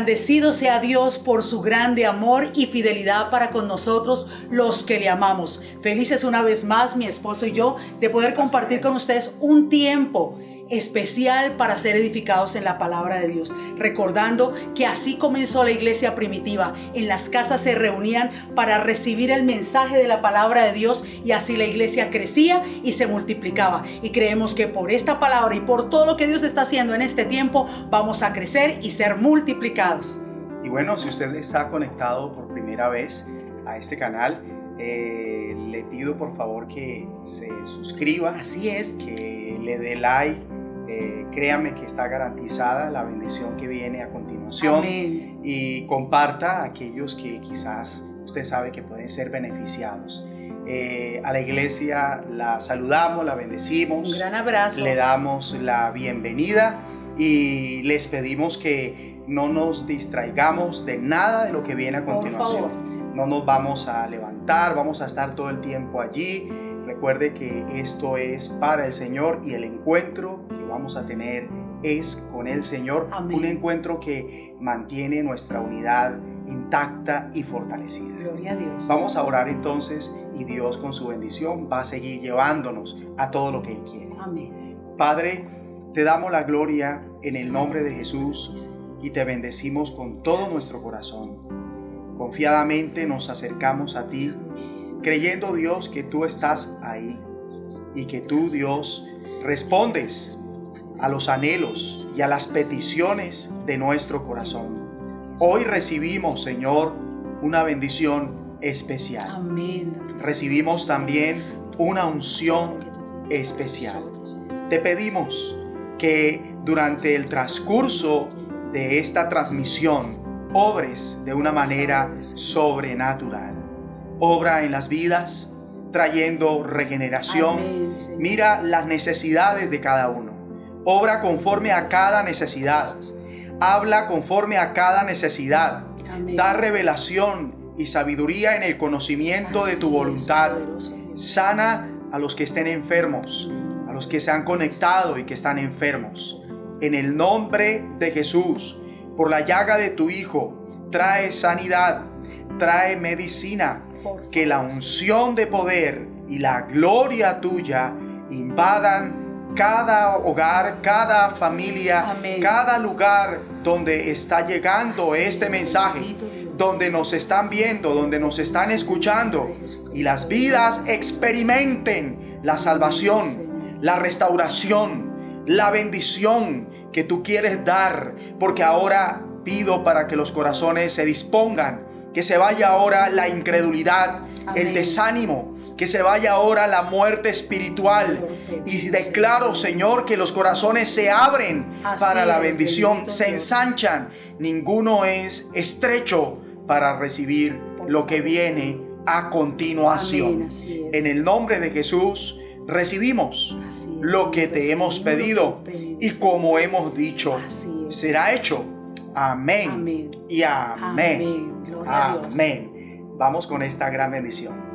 Engrandecido sea Dios por su grande amor y fidelidad para con nosotros los que le amamos. Felices una vez más mi esposo y yo de poder compartir con ustedes un tiempo especial para ser edificados en la palabra de Dios, recordando que así comenzó la iglesia primitiva. En las casas se reunían para recibir el mensaje de la palabra de Dios y así la iglesia crecía y se multiplicaba. Y creemos que por esta palabra y por todo lo que Dios está haciendo en este tiempo, vamos a crecer y ser multiplicados. Y bueno, si usted está conectado por primera vez a este canal, eh, le pido por favor que se suscriba. Así es. Que le dé like eh, créame que está garantizada la bendición que viene a continuación. Y comparta a aquellos que quizás usted sabe que pueden ser beneficiados. Eh, a la iglesia la saludamos, la bendecimos. Un gran abrazo. Le damos la bienvenida y les pedimos que no nos distraigamos de nada de lo que viene a continuación. No nos vamos a levantar, vamos a estar todo el tiempo allí. Recuerde que esto es para el Señor y el encuentro vamos a tener es con el Señor, un encuentro que mantiene nuestra unidad intacta y fortalecida. Gloria a Dios. Vamos a orar entonces y Dios con su bendición va a seguir llevándonos a todo lo que Él quiere. Amén. Padre, te damos la gloria en el nombre de Jesús y te bendecimos con todo nuestro corazón. Confiadamente nos acercamos a ti, creyendo Dios que tú estás ahí y que tú Dios respondes a los anhelos y a las peticiones de nuestro corazón. Hoy recibimos, Señor, una bendición especial. Amén. Recibimos también una unción especial. Te pedimos que durante el transcurso de esta transmisión obres de una manera sobrenatural. Obra en las vidas, trayendo regeneración. Mira las necesidades de cada uno Obra conforme a cada necesidad. Habla conforme a cada necesidad. Da revelación y sabiduría en el conocimiento de tu voluntad. Sana a los que estén enfermos, a los que se han conectado y que están enfermos. En el nombre de Jesús, por la llaga de tu Hijo, trae sanidad, trae medicina, que la unción de poder y la gloria tuya invadan cada hogar, cada familia, cada lugar donde está llegando este mensaje, donde nos están viendo, donde nos están escuchando y las vidas experimenten la salvación, la restauración, la bendición que tú quieres dar, porque ahora pido para que los corazones se dispongan, que se vaya ahora la incredulidad, el desánimo, que se vaya ahora la muerte espiritual. Y declaro, Señor, que los corazones se abren para la bendición, se ensanchan. Ninguno es estrecho para recibir lo que viene a continuación. En el nombre de Jesús recibimos lo que te hemos pedido y como hemos dicho, será hecho. Amén. Y amén. Amén. Vamos con esta gran bendición.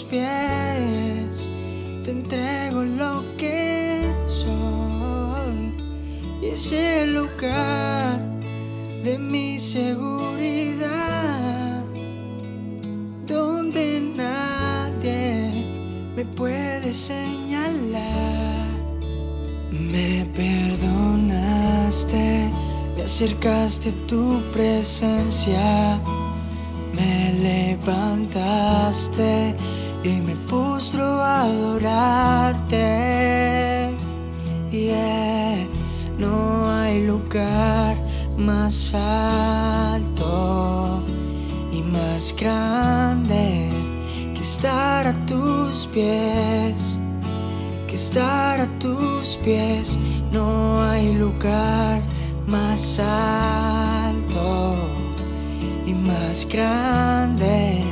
Pies. Te entrego lo que soy. Y es el lugar de mi seguridad donde nadie me puede señalar. Me perdonaste me acercaste tu presencia, me levantaste y me postro a adorarte. Yeah, no hay lugar más alto y más grande que estar a tus pies que estar a tus pies. No hay lugar más alto y más grande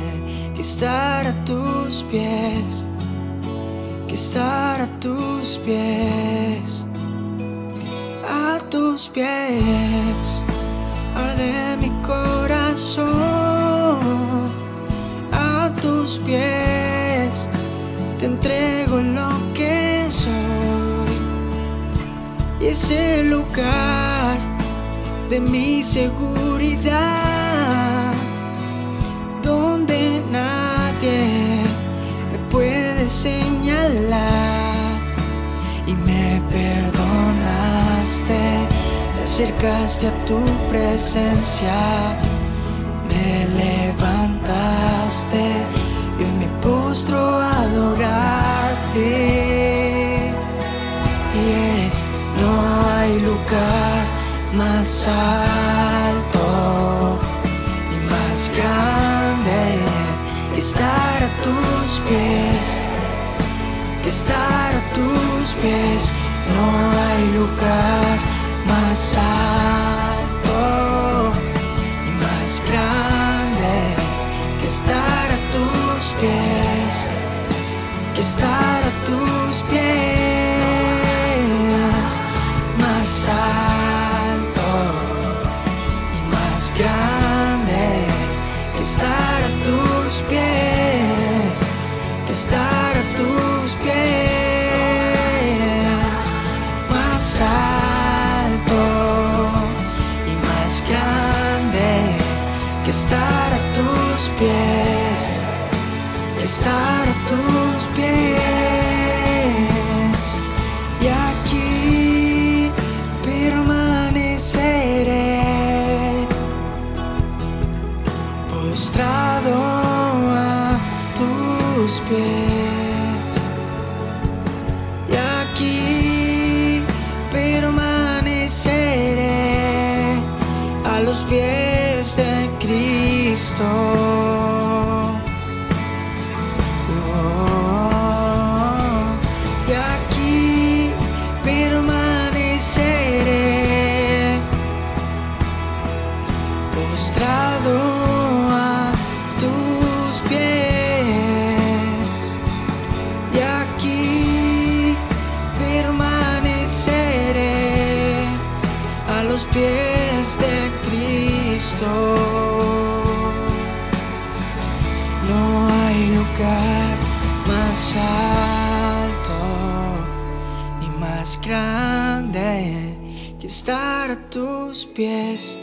que estar a tus pies, que estar a tus pies, a tus pies, arde mi corazón, a tus pies, te entrego lo que soy. Y ese lugar de mi seguridad, acercaste a tu presencia, me levantaste y me postro a adorarte. Yeah, no hay lugar más alto y más grande que estar a tus pies, que estar a tus pies. No hay lugar más alto y aquí permaneceré a los pies de Cristo. No hay lugar más alto más grande que estar a tus pies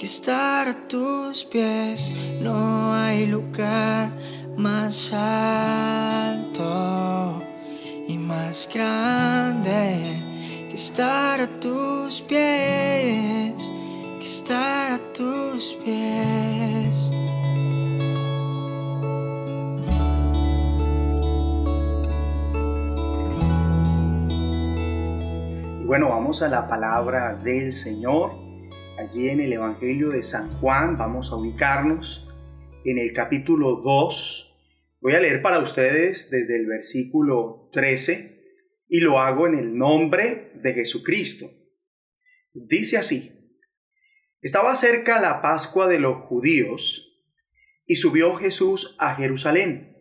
que estar a tus pies. No hay lugar más alto y más grande que estar a tus pies, a tus pies. Bueno, vamos a la palabra del Señor. Allí en el Evangelio de San Juan vamos a ubicarnos en el capítulo 2. Voy a leer para ustedes desde el versículo 13 y lo hago en el nombre de Jesucristo. Dice así, estaba cerca la Pascua de los judíos y subió Jesús a Jerusalén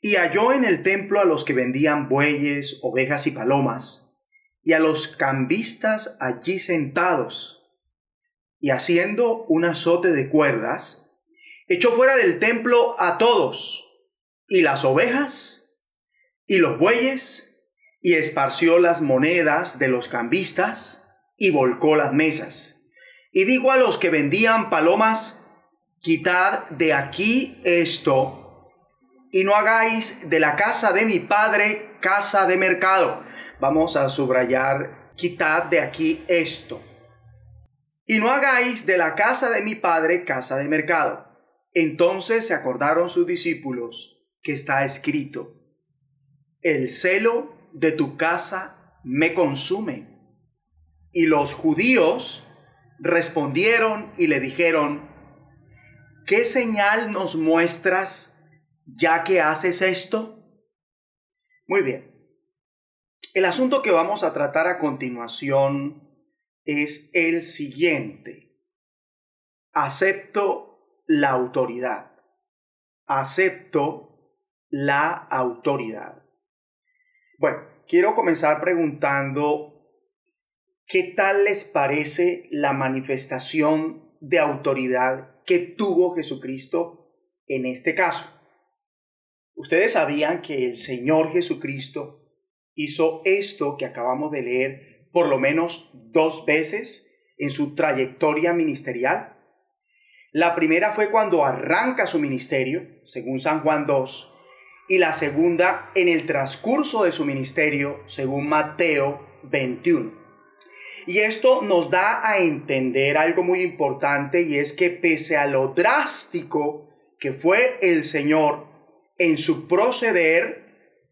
y halló en el templo a los que vendían bueyes, ovejas y palomas y a los cambistas allí sentados y haciendo un azote de cuerdas, echó fuera del templo a todos, y las ovejas, y los bueyes, y esparció las monedas de los cambistas, y volcó las mesas. Y dijo a los que vendían palomas, quitad de aquí esto, y no hagáis de la casa de mi padre casa de mercado. Vamos a subrayar, quitad de aquí esto. Y no hagáis de la casa de mi padre casa de mercado. Entonces se acordaron sus discípulos que está escrito, el celo de tu casa me consume. Y los judíos respondieron y le dijeron, ¿qué señal nos muestras ya que haces esto? Muy bien. El asunto que vamos a tratar a continuación es el siguiente. Acepto la autoridad. Acepto la autoridad. Bueno, quiero comenzar preguntando, ¿qué tal les parece la manifestación de autoridad que tuvo Jesucristo en este caso? Ustedes sabían que el Señor Jesucristo hizo esto que acabamos de leer por lo menos dos veces en su trayectoria ministerial. La primera fue cuando arranca su ministerio, según San Juan 2, y la segunda en el transcurso de su ministerio, según Mateo 21. Y esto nos da a entender algo muy importante y es que pese a lo drástico que fue el Señor en su proceder,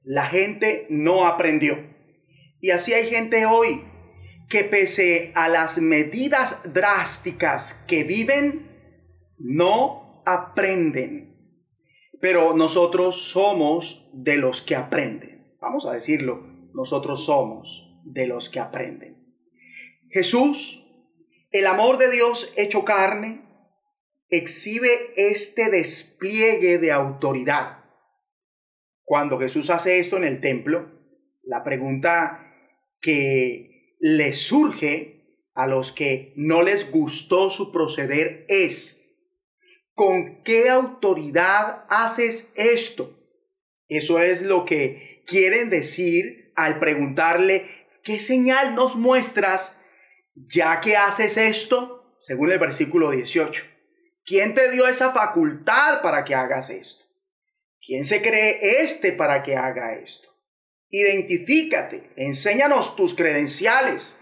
la gente no aprendió. Y así hay gente hoy que pese a las medidas drásticas que viven, no aprenden. Pero nosotros somos de los que aprenden. Vamos a decirlo, nosotros somos de los que aprenden. Jesús, el amor de Dios hecho carne, exhibe este despliegue de autoridad cuando Jesús hace esto en el templo, la pregunta que le surge a los que no les gustó su proceder es, ¿con qué autoridad haces esto? Eso es lo que quieren decir al preguntarle, ¿qué señal nos muestras ya que haces esto? Según el versículo 18. ¿Quién te dio esa facultad para que hagas esto? ¿Quién se cree este para que haga esto? Identifícate, enséñanos tus credenciales.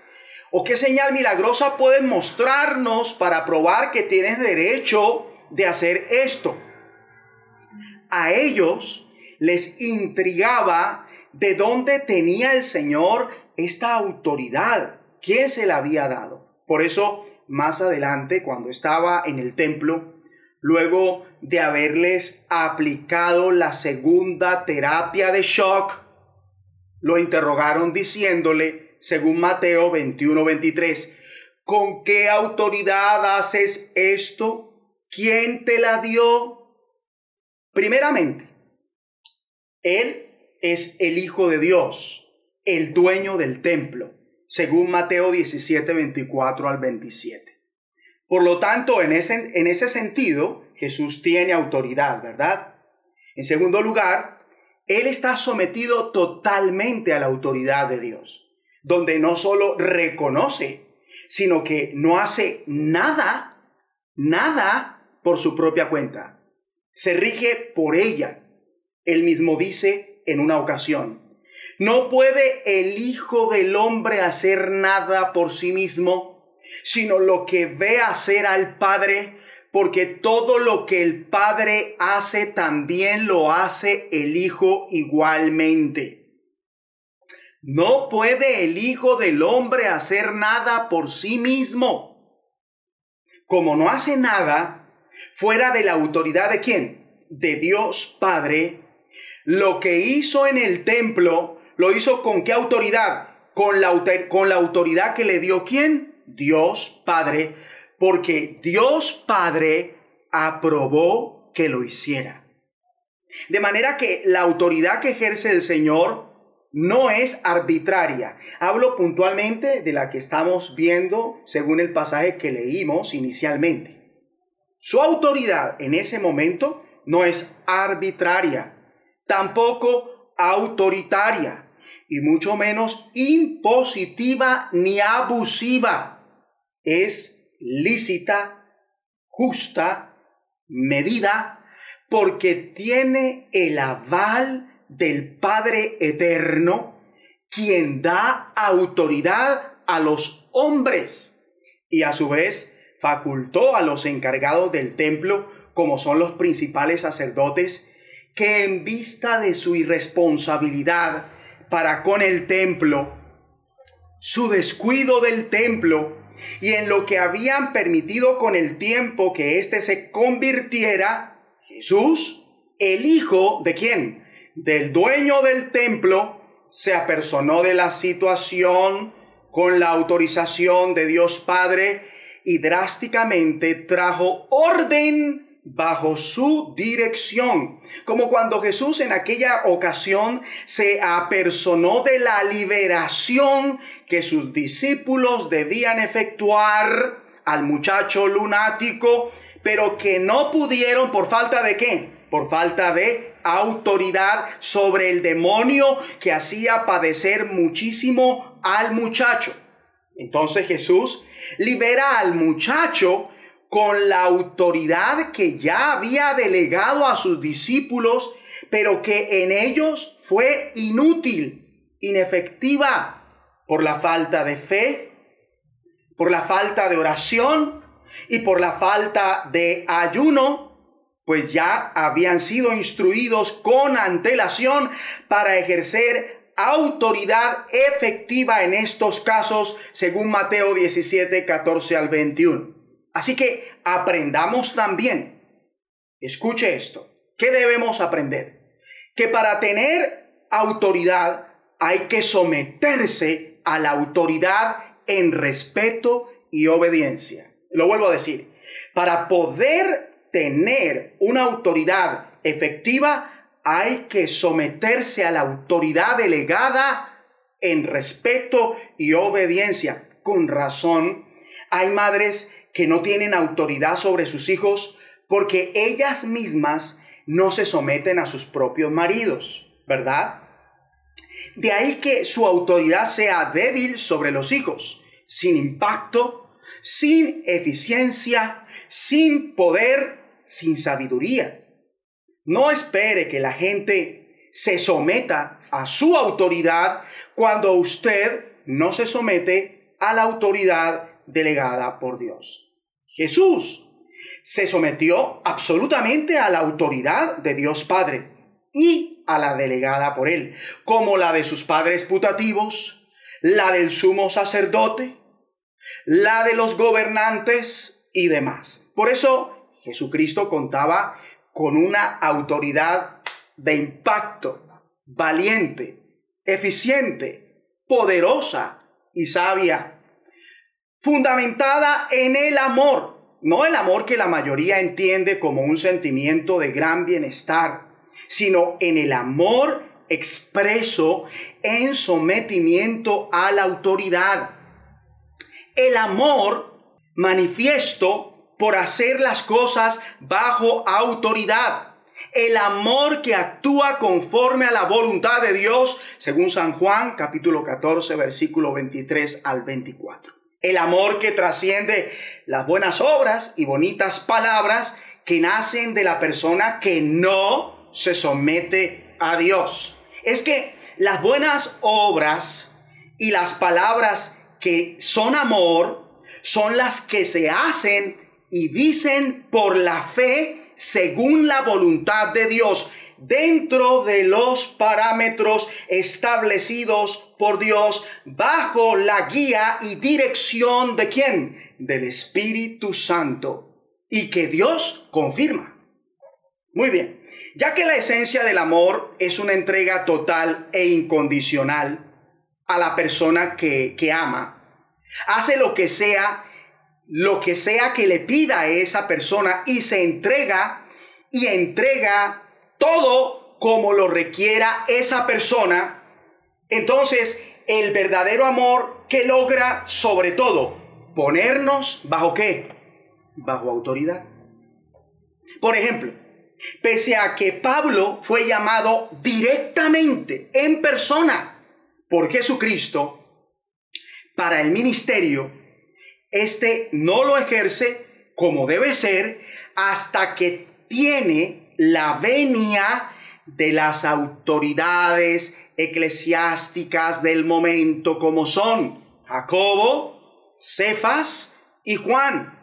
¿O qué señal milagrosa puedes mostrarnos para probar que tienes derecho de hacer esto? A ellos les intrigaba de dónde tenía el Señor esta autoridad, quién se la había dado. Por eso, más adelante, cuando estaba en el templo, luego de haberles aplicado la segunda terapia de shock, lo interrogaron diciéndole, según Mateo 21-23, ¿con qué autoridad haces esto? ¿Quién te la dio? Primeramente, Él es el Hijo de Dios, el dueño del templo, según Mateo 17, 24 al 27. Por lo tanto, en ese, en ese sentido, Jesús tiene autoridad, ¿verdad? En segundo lugar, Él está sometido totalmente a la autoridad de Dios, donde no solo reconoce, sino que no hace nada, nada por su propia cuenta. Se rige por ella. Él mismo dice en una ocasión, no puede el Hijo del Hombre hacer nada por sí mismo sino lo que ve hacer al Padre, porque todo lo que el Padre hace también lo hace el Hijo igualmente. No puede el Hijo del Hombre hacer nada por sí mismo. Como no hace nada fuera de la autoridad de quién? De Dios Padre. Lo que hizo en el templo, lo hizo con qué autoridad? Con la, con la autoridad que le dio quién? Dios Padre, porque Dios Padre aprobó que lo hiciera. De manera que la autoridad que ejerce el Señor no es arbitraria. Hablo puntualmente de la que estamos viendo según el pasaje que leímos inicialmente. Su autoridad en ese momento no es arbitraria, tampoco autoritaria y mucho menos impositiva ni abusiva. Es lícita, justa, medida, porque tiene el aval del Padre Eterno, quien da autoridad a los hombres y a su vez facultó a los encargados del templo, como son los principales sacerdotes, que en vista de su irresponsabilidad para con el templo, su descuido del templo y en lo que habían permitido con el tiempo que éste se convirtiera, Jesús, el hijo de quién? Del dueño del templo, se apersonó de la situación con la autorización de Dios Padre y drásticamente trajo orden bajo su dirección, como cuando Jesús en aquella ocasión se apersonó de la liberación que sus discípulos debían efectuar al muchacho lunático, pero que no pudieron por falta de qué? Por falta de autoridad sobre el demonio que hacía padecer muchísimo al muchacho. Entonces Jesús libera al muchacho con la autoridad que ya había delegado a sus discípulos, pero que en ellos fue inútil, inefectiva, por la falta de fe, por la falta de oración y por la falta de ayuno, pues ya habían sido instruidos con antelación para ejercer autoridad efectiva en estos casos, según Mateo 17, 14 al 21. Así que aprendamos también, escuche esto, ¿qué debemos aprender? Que para tener autoridad hay que someterse a la autoridad en respeto y obediencia. Lo vuelvo a decir, para poder tener una autoridad efectiva hay que someterse a la autoridad delegada en respeto y obediencia. Con razón, hay madres que no tienen autoridad sobre sus hijos porque ellas mismas no se someten a sus propios maridos, ¿verdad? De ahí que su autoridad sea débil sobre los hijos, sin impacto, sin eficiencia, sin poder, sin sabiduría. No espere que la gente se someta a su autoridad cuando usted no se somete a la autoridad delegada por Dios. Jesús se sometió absolutamente a la autoridad de Dios Padre y a la delegada por él, como la de sus padres putativos, la del sumo sacerdote, la de los gobernantes y demás. Por eso Jesucristo contaba con una autoridad de impacto, valiente, eficiente, poderosa y sabia fundamentada en el amor, no el amor que la mayoría entiende como un sentimiento de gran bienestar, sino en el amor expreso en sometimiento a la autoridad. El amor manifiesto por hacer las cosas bajo autoridad. El amor que actúa conforme a la voluntad de Dios, según San Juan capítulo 14, versículo 23 al 24. El amor que trasciende las buenas obras y bonitas palabras que nacen de la persona que no se somete a Dios. Es que las buenas obras y las palabras que son amor son las que se hacen y dicen por la fe según la voluntad de Dios dentro de los parámetros establecidos por Dios bajo la guía y dirección de quién? Del Espíritu Santo y que Dios confirma. Muy bien, ya que la esencia del amor es una entrega total e incondicional a la persona que, que ama, hace lo que sea, lo que sea que le pida a esa persona y se entrega y entrega todo como lo requiera esa persona, entonces el verdadero amor que logra sobre todo ponernos bajo qué? Bajo autoridad. Por ejemplo, pese a que Pablo fue llamado directamente en persona por Jesucristo para el ministerio, este no lo ejerce como debe ser hasta que tiene la venia de las autoridades eclesiásticas del momento como son Jacobo, Cefas y Juan,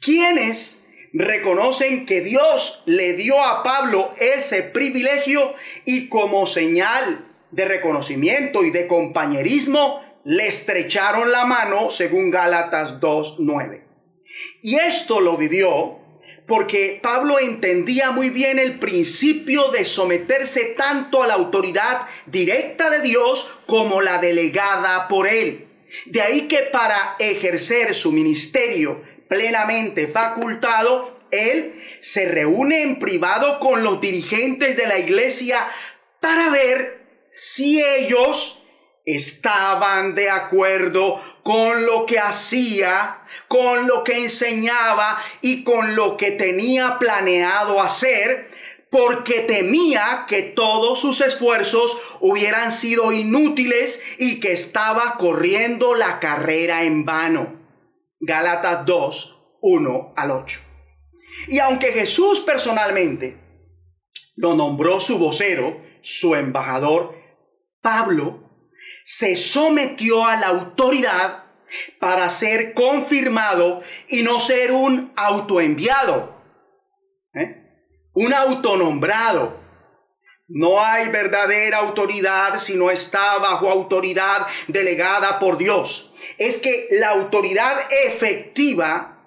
quienes reconocen que Dios le dio a Pablo ese privilegio y como señal de reconocimiento y de compañerismo le estrecharon la mano según Gálatas 2.9. Y esto lo vivió porque Pablo entendía muy bien el principio de someterse tanto a la autoridad directa de Dios como la delegada por él. De ahí que para ejercer su ministerio plenamente facultado, él se reúne en privado con los dirigentes de la iglesia para ver si ellos estaban de acuerdo con lo que hacía, con lo que enseñaba y con lo que tenía planeado hacer, porque temía que todos sus esfuerzos hubieran sido inútiles y que estaba corriendo la carrera en vano. Gálatas 2, 1 al 8. Y aunque Jesús personalmente lo nombró su vocero, su embajador, Pablo se sometió a la autoridad para ser confirmado y no ser un autoenviado, ¿eh? un autonombrado. No hay verdadera autoridad si no está bajo autoridad delegada por Dios. Es que la autoridad efectiva,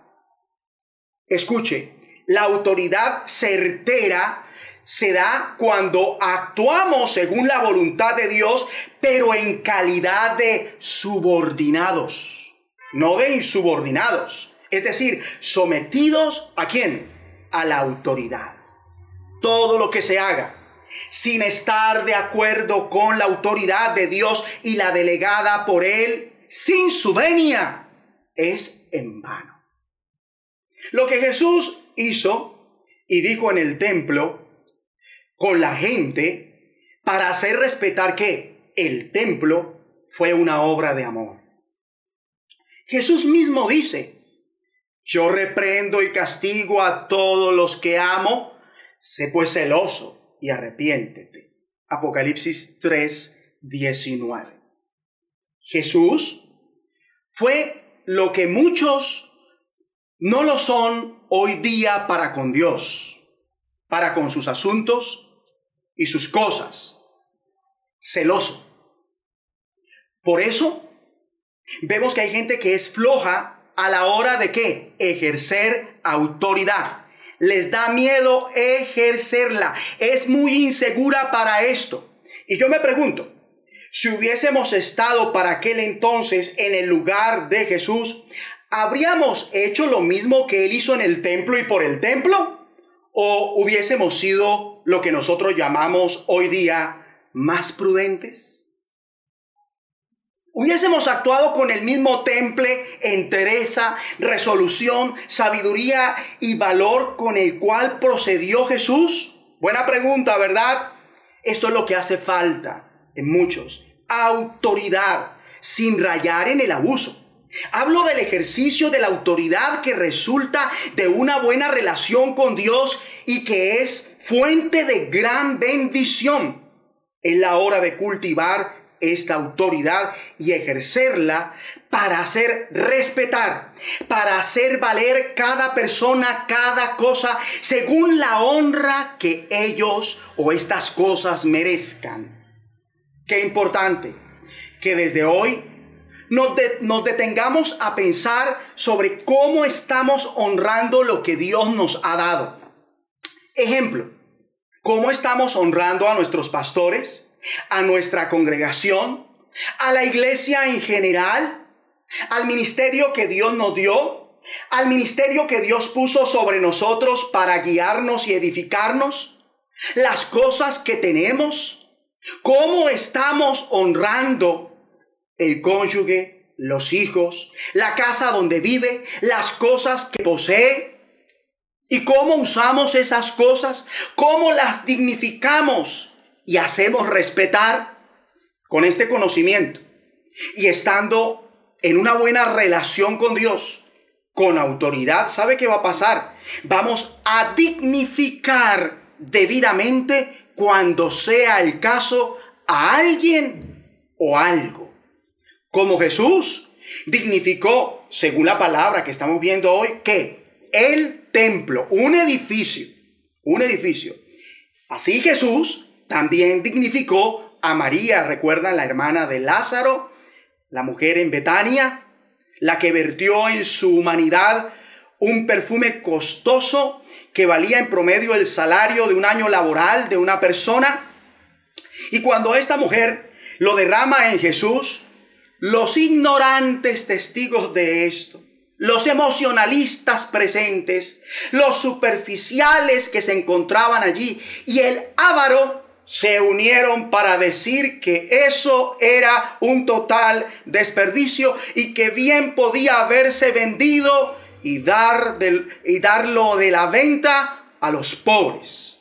escuche, la autoridad certera se da cuando actuamos según la voluntad de Dios, pero en calidad de subordinados, no de insubordinados. Es decir, sometidos a quién? A la autoridad. Todo lo que se haga sin estar de acuerdo con la autoridad de Dios y la delegada por Él, sin su venia, es en vano. Lo que Jesús hizo y dijo en el templo con la gente para hacer respetar que el templo fue una obra de amor. Jesús mismo dice, yo reprendo y castigo a todos los que amo, sé pues celoso y arrepiéntete. Apocalipsis 3, 19. Jesús fue lo que muchos no lo son hoy día para con Dios, para con sus asuntos, y sus cosas. Celoso. Por eso vemos que hay gente que es floja a la hora de qué? Ejercer autoridad. Les da miedo ejercerla. Es muy insegura para esto. Y yo me pregunto, si hubiésemos estado para aquel entonces en el lugar de Jesús, ¿habríamos hecho lo mismo que él hizo en el templo y por el templo? ¿O hubiésemos sido lo que nosotros llamamos hoy día más prudentes? ¿Hubiésemos actuado con el mismo temple, entereza, resolución, sabiduría y valor con el cual procedió Jesús? Buena pregunta, ¿verdad? Esto es lo que hace falta en muchos. Autoridad, sin rayar en el abuso. Hablo del ejercicio de la autoridad que resulta de una buena relación con Dios y que es fuente de gran bendición. Es la hora de cultivar esta autoridad y ejercerla para hacer respetar, para hacer valer cada persona, cada cosa, según la honra que ellos o estas cosas merezcan. Qué importante que desde hoy nos, detengamos a pensar sobre cómo estamos honrando lo que Dios nos ha dado. Ejemplo, ¿cómo estamos honrando a nuestros pastores, a nuestra congregación, a la iglesia en general, al ministerio que Dios nos dio, al ministerio que Dios puso sobre nosotros para guiarnos y edificarnos, las cosas que tenemos, cómo estamos honrando el cónyuge, los hijos, la casa donde vive, las cosas que posee. ¿Y cómo usamos esas cosas? ¿Cómo las dignificamos y hacemos respetar con este conocimiento? Y estando en una buena relación con Dios, con autoridad, ¿sabe qué va a pasar? Vamos a dignificar debidamente cuando sea el caso a alguien o algo como Jesús dignificó, según la palabra que estamos viendo hoy, que el templo, un edificio, un edificio. Así Jesús también dignificó a María, recuerdan la hermana de Lázaro, la mujer en Betania, la que vertió en su humanidad un perfume costoso que valía en promedio el salario de un año laboral de una persona. Y cuando esta mujer lo derrama en Jesús, los ignorantes testigos de esto, los emocionalistas presentes, los superficiales que se encontraban allí y el avaro se unieron para decir que eso era un total desperdicio y que bien podía haberse vendido y, dar del, y darlo de la venta a los pobres.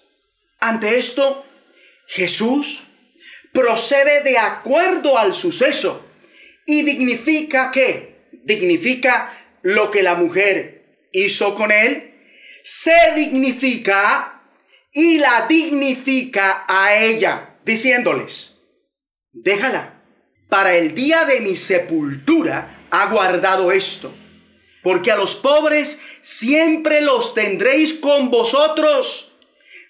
Ante esto, Jesús procede de acuerdo al suceso y dignifica qué? Dignifica lo que la mujer hizo con él, se dignifica y la dignifica a ella, diciéndoles, déjala, para el día de mi sepultura ha guardado esto, porque a los pobres siempre los tendréis con vosotros,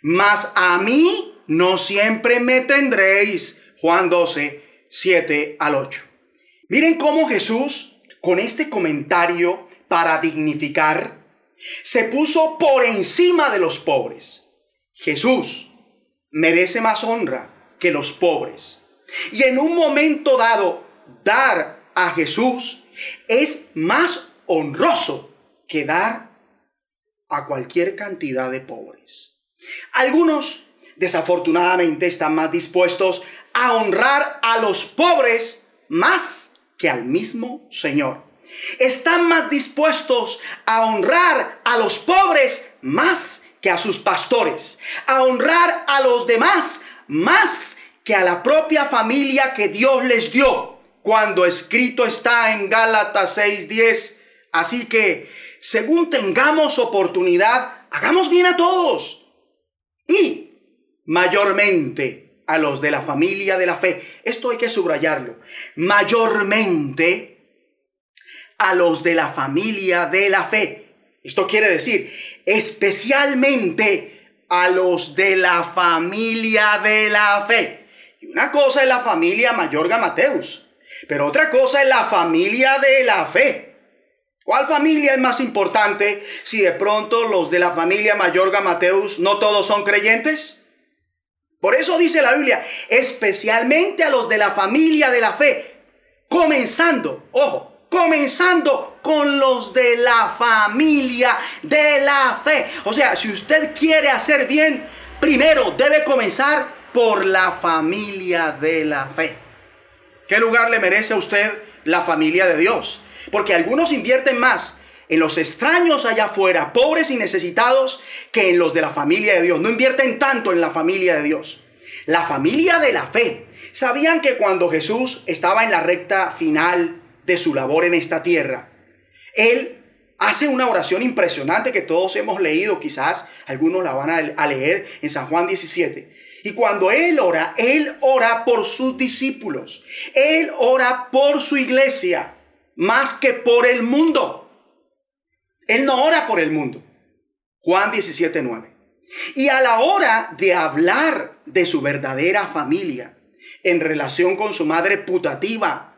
mas a mí no siempre me tendréis. Juan 12, 7 al 8. Miren cómo Jesús, con este comentario para dignificar, se puso por encima de los pobres. Jesús merece más honra que los pobres. Y en un momento dado, dar a Jesús es más honroso que dar a cualquier cantidad de pobres. Algunos, desafortunadamente, están más dispuestos a honrar a los pobres más que al mismo Señor. Están más dispuestos a honrar a los pobres más que a sus pastores, a honrar a los demás más que a la propia familia que Dios les dio, cuando escrito está en Gálatas 6:10. Así que, según tengamos oportunidad, hagamos bien a todos y mayormente a los de la familia de la fe. Esto hay que subrayarlo. Mayormente a los de la familia de la fe. Esto quiere decir, especialmente a los de la familia de la fe. Y una cosa es la familia Mayorga Mateus, pero otra cosa es la familia de la fe. ¿Cuál familia es más importante si de pronto los de la familia Mayorga Mateus no todos son creyentes? Por eso dice la Biblia, especialmente a los de la familia de la fe, comenzando, ojo, comenzando con los de la familia de la fe. O sea, si usted quiere hacer bien, primero debe comenzar por la familia de la fe. ¿Qué lugar le merece a usted la familia de Dios? Porque algunos invierten más en los extraños allá afuera, pobres y necesitados, que en los de la familia de Dios. No invierten tanto en la familia de Dios. La familia de la fe. Sabían que cuando Jesús estaba en la recta final de su labor en esta tierra, Él hace una oración impresionante que todos hemos leído, quizás algunos la van a leer en San Juan 17. Y cuando Él ora, Él ora por sus discípulos. Él ora por su iglesia, más que por el mundo. Él no ora por el mundo. Juan 17, 9. Y a la hora de hablar de su verdadera familia en relación con su madre putativa,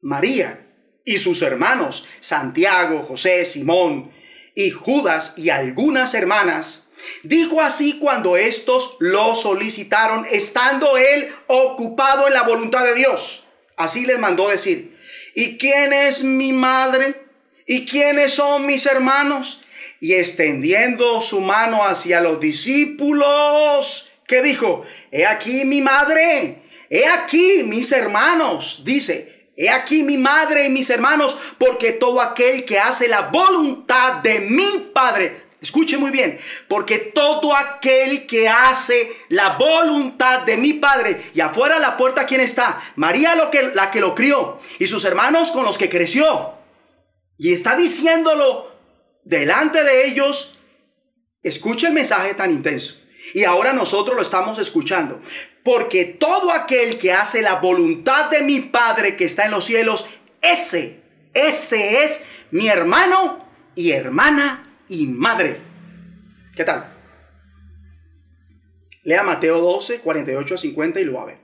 María, y sus hermanos, Santiago, José, Simón y Judas y algunas hermanas, dijo así cuando estos lo solicitaron, estando él ocupado en la voluntad de Dios. Así les mandó decir, ¿y quién es mi madre? ¿Y quiénes son mis hermanos? Y extendiendo su mano hacia los discípulos, ¿qué dijo? He aquí mi madre, he aquí mis hermanos, dice, he aquí mi madre y mis hermanos, porque todo aquel que hace la voluntad de mi Padre, escuche muy bien, porque todo aquel que hace la voluntad de mi Padre, y afuera la puerta, ¿quién está? María lo que, la que lo crió, y sus hermanos con los que creció. Y está diciéndolo delante de ellos. Escucha el mensaje tan intenso. Y ahora nosotros lo estamos escuchando. Porque todo aquel que hace la voluntad de mi Padre que está en los cielos, ese, ese es mi hermano y hermana y madre. ¿Qué tal? Lea Mateo 12, 48 a 50 y lo va a ver.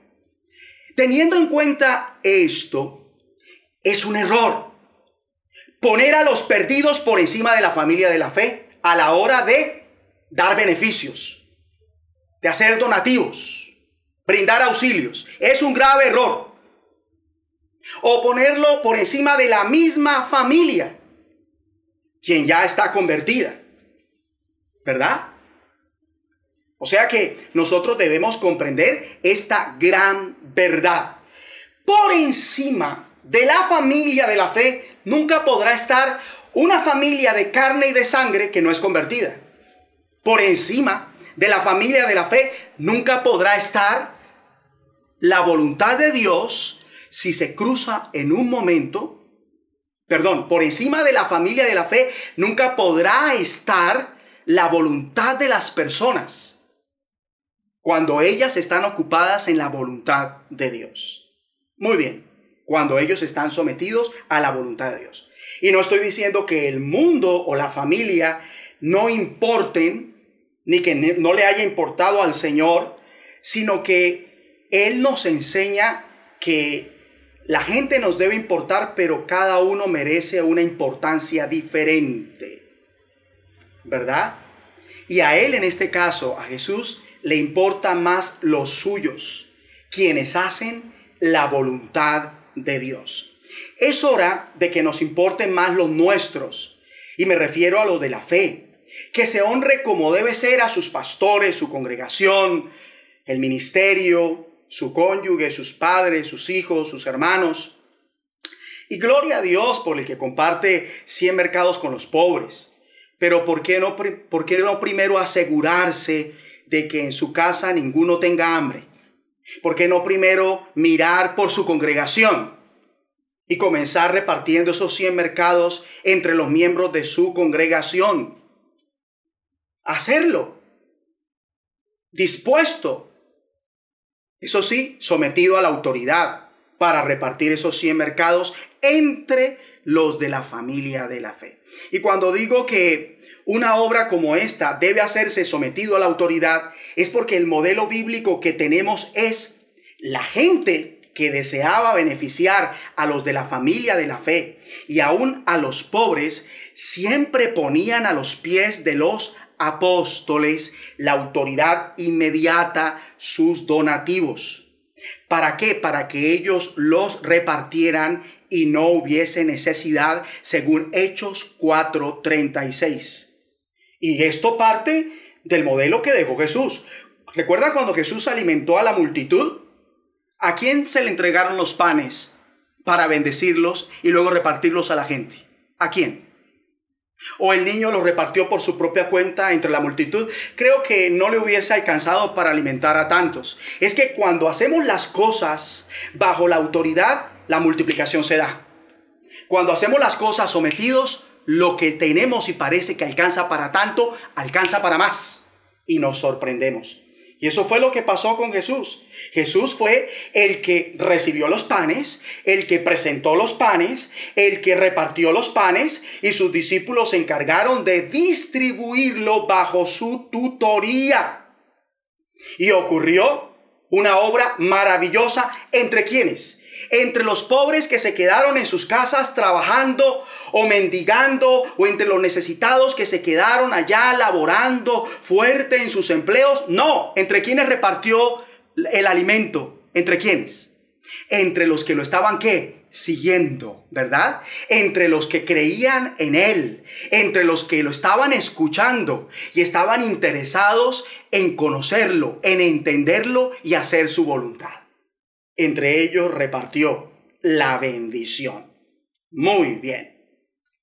Teniendo en cuenta esto, es un error poner a los perdidos por encima de la familia de la fe a la hora de dar beneficios, de hacer donativos, brindar auxilios. Es un grave error. O ponerlo por encima de la misma familia, quien ya está convertida. ¿Verdad? O sea que nosotros debemos comprender esta gran verdad. Por encima de la familia de la fe nunca podrá estar una familia de carne y de sangre que no es convertida. Por encima de la familia de la fe nunca podrá estar la voluntad de Dios si se cruza en un momento. Perdón, por encima de la familia de la fe nunca podrá estar la voluntad de las personas cuando ellas están ocupadas en la voluntad de Dios. Muy bien, cuando ellos están sometidos a la voluntad de Dios. Y no estoy diciendo que el mundo o la familia no importen, ni que no le haya importado al Señor, sino que Él nos enseña que la gente nos debe importar, pero cada uno merece una importancia diferente. ¿Verdad? Y a Él en este caso, a Jesús, le importa más los suyos, quienes hacen la voluntad de Dios. Es hora de que nos importen más los nuestros, y me refiero a los de la fe, que se honre como debe ser a sus pastores, su congregación, el ministerio, su cónyuge, sus padres, sus hijos, sus hermanos. Y gloria a Dios por el que comparte 100 mercados con los pobres. Pero ¿por qué no, por qué no primero asegurarse de que en su casa ninguno tenga hambre? ¿Por qué no primero mirar por su congregación y comenzar repartiendo esos 100 mercados entre los miembros de su congregación? Hacerlo. Dispuesto. Eso sí, sometido a la autoridad para repartir esos 100 mercados entre los de la familia de la fe. Y cuando digo que una obra como esta debe hacerse sometido a la autoridad, es porque el modelo bíblico que tenemos es la gente que deseaba beneficiar a los de la familia de la fe y aún a los pobres, siempre ponían a los pies de los apóstoles la autoridad inmediata, sus donativos. ¿Para qué? Para que ellos los repartieran y no hubiese necesidad, según Hechos 4:36. Y esto parte del modelo que dejó Jesús. ¿Recuerda cuando Jesús alimentó a la multitud? ¿A quién se le entregaron los panes para bendecirlos y luego repartirlos a la gente? ¿A quién? ¿O el niño los repartió por su propia cuenta entre la multitud? Creo que no le hubiese alcanzado para alimentar a tantos. Es que cuando hacemos las cosas bajo la autoridad, la multiplicación se da. Cuando hacemos las cosas sometidos, lo que tenemos y parece que alcanza para tanto, alcanza para más. Y nos sorprendemos. Y eso fue lo que pasó con Jesús. Jesús fue el que recibió los panes, el que presentó los panes, el que repartió los panes y sus discípulos se encargaron de distribuirlo bajo su tutoría. Y ocurrió una obra maravillosa entre quienes? Entre los pobres que se quedaron en sus casas trabajando o mendigando, o entre los necesitados que se quedaron allá laborando fuerte en sus empleos. No, entre quienes repartió el alimento. ¿Entre quienes? Entre los que lo estaban qué? Siguiendo, ¿verdad? Entre los que creían en Él, entre los que lo estaban escuchando y estaban interesados en conocerlo, en entenderlo y hacer su voluntad entre ellos repartió la bendición. Muy bien.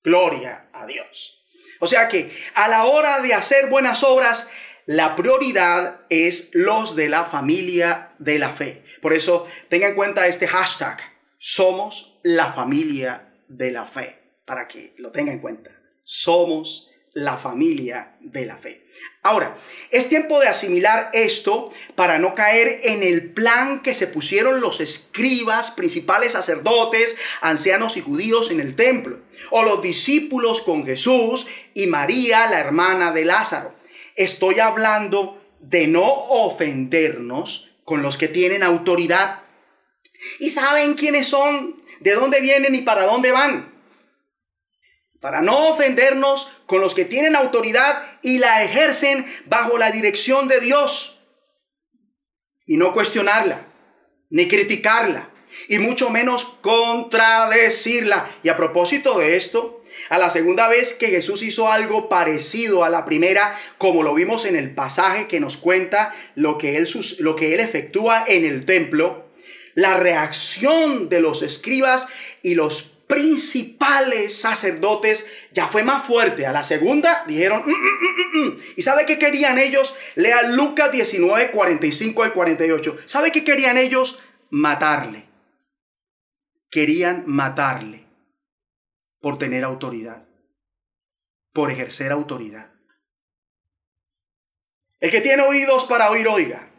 Gloria a Dios. O sea que a la hora de hacer buenas obras, la prioridad es los de la familia de la fe. Por eso tenga en cuenta este hashtag, somos la familia de la fe, para que lo tenga en cuenta. Somos la familia de la fe. Ahora, es tiempo de asimilar esto para no caer en el plan que se pusieron los escribas, principales sacerdotes, ancianos y judíos en el templo, o los discípulos con Jesús y María, la hermana de Lázaro. Estoy hablando de no ofendernos con los que tienen autoridad y saben quiénes son, de dónde vienen y para dónde van. Para no ofendernos con los que tienen autoridad y la ejercen bajo la dirección de Dios y no cuestionarla, ni criticarla, y mucho menos contradecirla. Y a propósito de esto, a la segunda vez que Jesús hizo algo parecido a la primera, como lo vimos en el pasaje que nos cuenta lo que él, lo que él efectúa en el templo, la reacción de los escribas y los principales sacerdotes ya fue más fuerte. A la segunda dijeron, mm, mm, mm, ¿y sabe qué querían ellos? Lea Lucas 19, 45 al 48. ¿Sabe qué querían ellos? Matarle. Querían matarle por tener autoridad, por ejercer autoridad. El que tiene oídos para oír, oiga.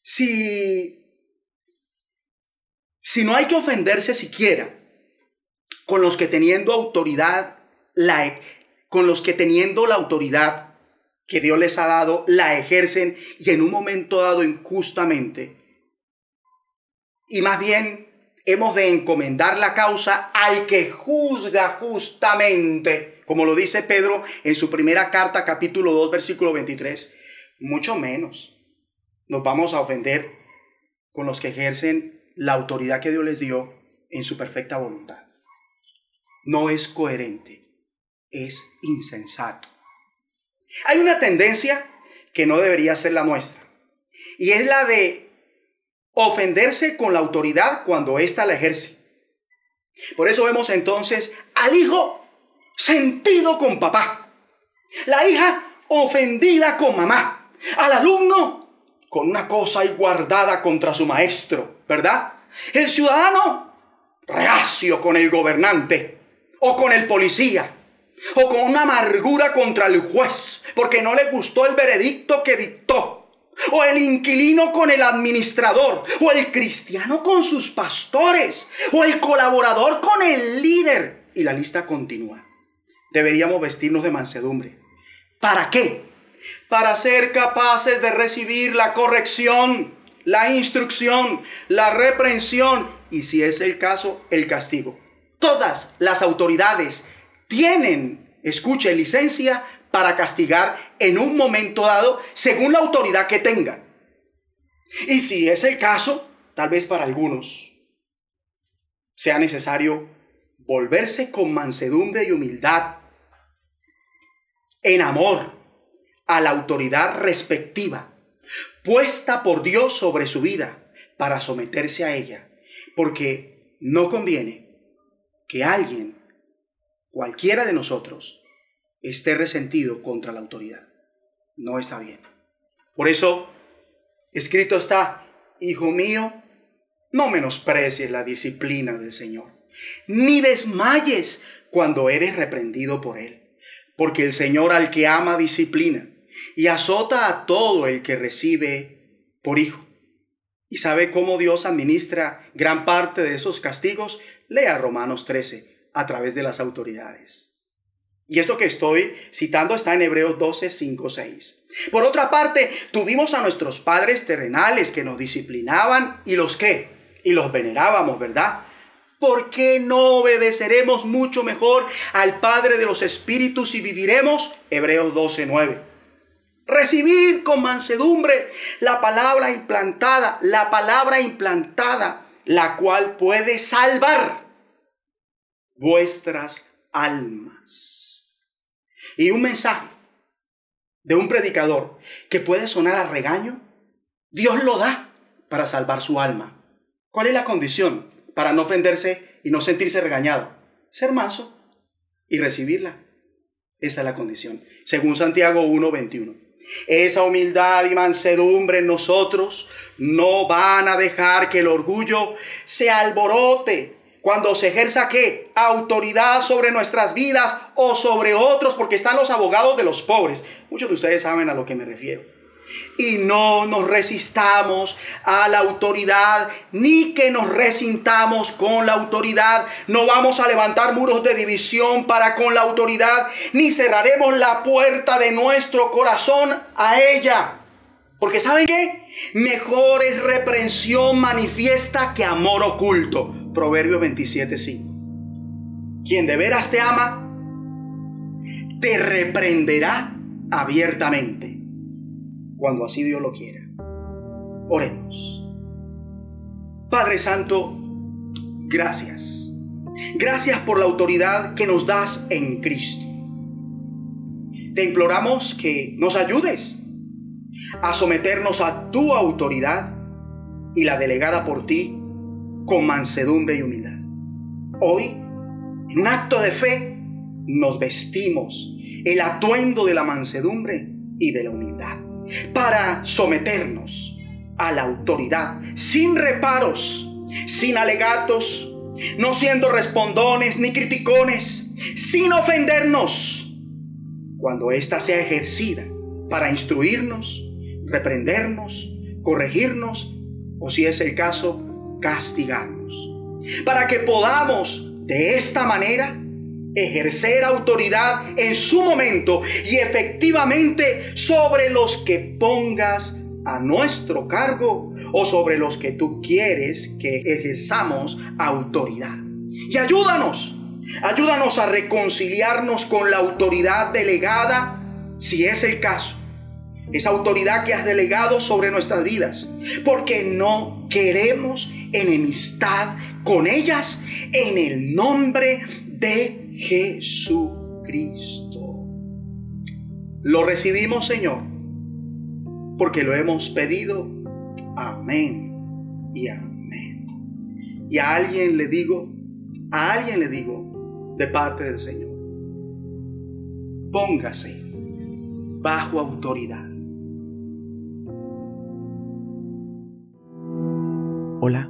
Si si no hay que ofenderse siquiera con los que teniendo autoridad, la, e, con los que teniendo la autoridad que Dios les ha dado, la ejercen y en un momento dado injustamente. Y más bien hemos de encomendar la causa al que juzga justamente, como lo dice Pedro en su primera carta, capítulo 2, versículo 23. Mucho menos nos vamos a ofender con los que ejercen la autoridad que Dios les dio en su perfecta voluntad. No es coherente, es insensato. Hay una tendencia que no debería ser la nuestra, y es la de ofenderse con la autoridad cuando ésta la ejerce. Por eso vemos entonces al hijo sentido con papá, la hija ofendida con mamá, al alumno con una cosa ahí guardada contra su maestro, ¿verdad? El ciudadano reacio con el gobernante o con el policía o con una amargura contra el juez porque no le gustó el veredicto que dictó. O el inquilino con el administrador, o el cristiano con sus pastores, o el colaborador con el líder. Y la lista continúa. Deberíamos vestirnos de mansedumbre. ¿Para qué? para ser capaces de recibir la corrección, la instrucción, la reprensión y si es el caso, el castigo. Todas las autoridades tienen, escuche, licencia para castigar en un momento dado según la autoridad que tengan. Y si es el caso, tal vez para algunos sea necesario volverse con mansedumbre y humildad, en amor, a la autoridad respectiva, puesta por Dios sobre su vida, para someterse a ella, porque no conviene que alguien, cualquiera de nosotros, esté resentido contra la autoridad. No está bien. Por eso, escrito está, Hijo mío, no menosprecies la disciplina del Señor, ni desmayes cuando eres reprendido por Él, porque el Señor al que ama disciplina y azota a todo el que recibe por hijo. ¿Y sabe cómo Dios administra gran parte de esos castigos? Lea Romanos 13 a través de las autoridades. Y esto que estoy citando está en Hebreos 12, 5, 6. Por otra parte, tuvimos a nuestros padres terrenales que nos disciplinaban y los que, y los venerábamos, ¿verdad? ¿Por qué no obedeceremos mucho mejor al Padre de los Espíritus y viviremos? Hebreos 12, 9. Recibid con mansedumbre la palabra implantada, la palabra implantada, la cual puede salvar vuestras almas. Y un mensaje de un predicador que puede sonar a regaño, Dios lo da para salvar su alma. ¿Cuál es la condición para no ofenderse y no sentirse regañado? Ser manso y recibirla. Esa es la condición, según Santiago 1.21. Esa humildad y mansedumbre en nosotros no van a dejar que el orgullo se alborote cuando se ejerza qué? Autoridad sobre nuestras vidas o sobre otros, porque están los abogados de los pobres. Muchos de ustedes saben a lo que me refiero y no nos resistamos a la autoridad, ni que nos resintamos con la autoridad. No vamos a levantar muros de división para con la autoridad, ni cerraremos la puerta de nuestro corazón a ella. Porque ¿saben qué? Mejor es reprensión manifiesta que amor oculto. Proverbio 27.5. quien de veras te ama, te reprenderá abiertamente cuando así Dios lo quiera. Oremos. Padre Santo, gracias. Gracias por la autoridad que nos das en Cristo. Te imploramos que nos ayudes a someternos a tu autoridad y la delegada por ti con mansedumbre y humildad. Hoy, en acto de fe, nos vestimos el atuendo de la mansedumbre y de la humildad para someternos a la autoridad sin reparos, sin alegatos, no siendo respondones ni criticones, sin ofendernos, cuando ésta sea ejercida para instruirnos, reprendernos, corregirnos o si es el caso, castigarnos. Para que podamos de esta manera ejercer autoridad en su momento y efectivamente sobre los que pongas a nuestro cargo o sobre los que tú quieres que ejerzamos autoridad. Y ayúdanos, ayúdanos a reconciliarnos con la autoridad delegada, si es el caso, esa autoridad que has delegado sobre nuestras vidas, porque no queremos enemistad con ellas en el nombre de Jesucristo. Lo recibimos, Señor, porque lo hemos pedido. Amén y amén. Y a alguien le digo, a alguien le digo, de parte del Señor, póngase bajo autoridad. Hola.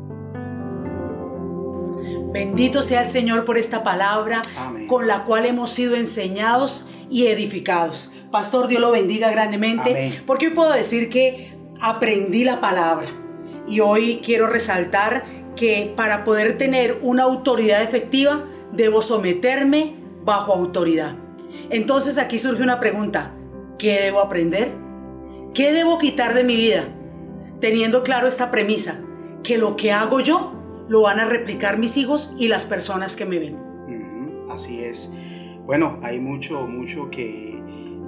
Bendito sea el Señor por esta palabra con la cual hemos sido enseñados y edificados. Pastor, Dios lo bendiga grandemente, porque hoy puedo decir que aprendí la palabra y hoy quiero resaltar que para poder tener una autoridad efectiva debo someterme bajo autoridad. Entonces aquí surge una pregunta, ¿qué debo aprender? ¿Qué debo quitar de mi vida? Teniendo claro esta premisa, que lo que hago yo lo van a replicar mis hijos y las personas que me ven. así es. Bueno, hay mucho, mucho que,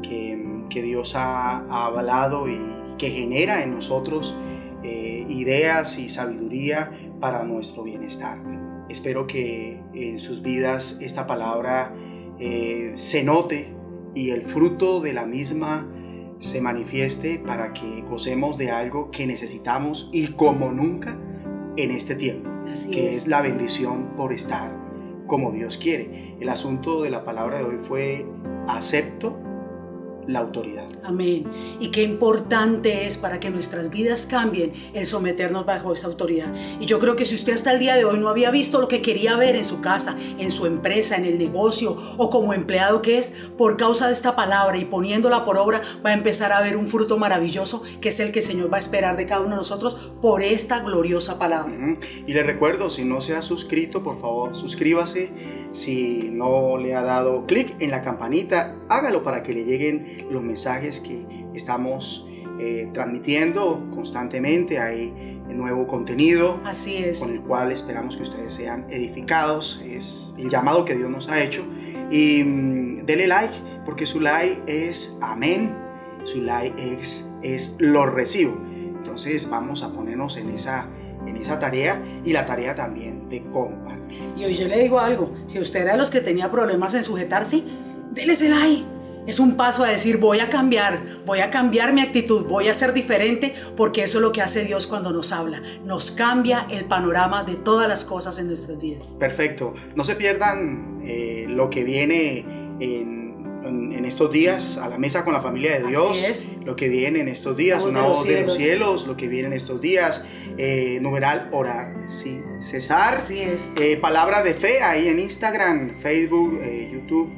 que, Dios ha, avalado y que genera en nosotros eh, ideas y sabiduría para nuestro bienestar. Espero que en sus vidas esta palabra eh, se note y el fruto de la misma se manifieste para que gocemos de algo que necesitamos y como nunca en este tiempo que es. la bendición por estar como Dios quiere. El asunto de la palabra de hoy fue acepto la autoridad. Amén. Y qué importante es para que nuestras vidas cambien el someternos bajo esa autoridad. Y yo creo que si usted hasta el día de hoy no había visto lo que quería ver en su casa, en su empresa, en el negocio o como empleado que es, por causa de esta palabra y poniéndola por obra, va a empezar a ver un fruto maravilloso que es el que el Señor va a esperar de cada uno de nosotros por esta gloriosa palabra. Y le recuerdo, si no se ha suscrito, por favor, suscríbase. Si no le ha dado clic en la campanita, hágalo para que le lleguen los mensajes que estamos eh, transmitiendo constantemente. Hay nuevo contenido. Así es. Con el cual esperamos que ustedes sean edificados. Es el llamado que Dios nos ha hecho. Y mm, dele like, porque su like es amén. Su like es, es lo recibo. Entonces vamos a ponernos en esa, en esa tarea y la tarea también de compartir. Y hoy yo le digo algo. Si usted era de los que tenía problemas en sujetarse, déle ese like es un paso a decir, voy a cambiar, voy a cambiar mi actitud, voy a ser diferente, porque eso es lo que hace Dios cuando nos habla. Nos cambia el panorama de todas las cosas en nuestras vidas. Perfecto. No se pierdan eh, lo que viene en, estos días a la mesa con la familia de Dios. es. Lo que viene en estos días, una voz de los cielos, lo que viene en estos días, eh, numeral orar sí, cesar. Así es. Eh, palabra de fe ahí en Instagram, Facebook, YouTube.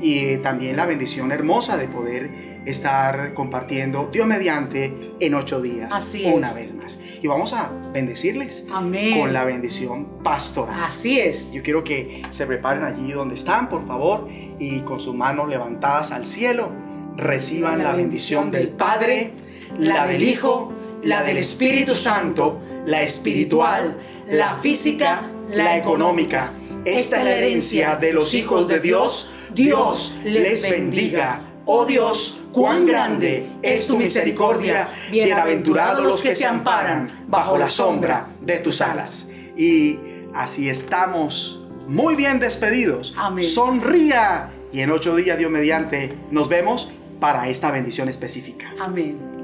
Y también la bendición hermosa de poder estar compartiendo Dios mediante en ocho días Así una vez más. Y vamos a bendecirles Amén. con la bendición pastoral. Así es. Yo quiero que se preparen allí donde están, por favor, y con sus manos levantadas al cielo, reciban la, bendición del Padre, la del Hijo, la del Espíritu Santo, la espiritual, la física, la económica. Esta es la herencia de los hijos de Dios Dios les bendiga. Oh Dios, cuán grande es tu misericordia. Bienaventurados los que se amparan bajo la sombra de tus alas. Y así estamos muy bien despedidos. Amén. Sonría. Y en ocho días, Dios mediante, nos vemos para esta bendición específica. Amén.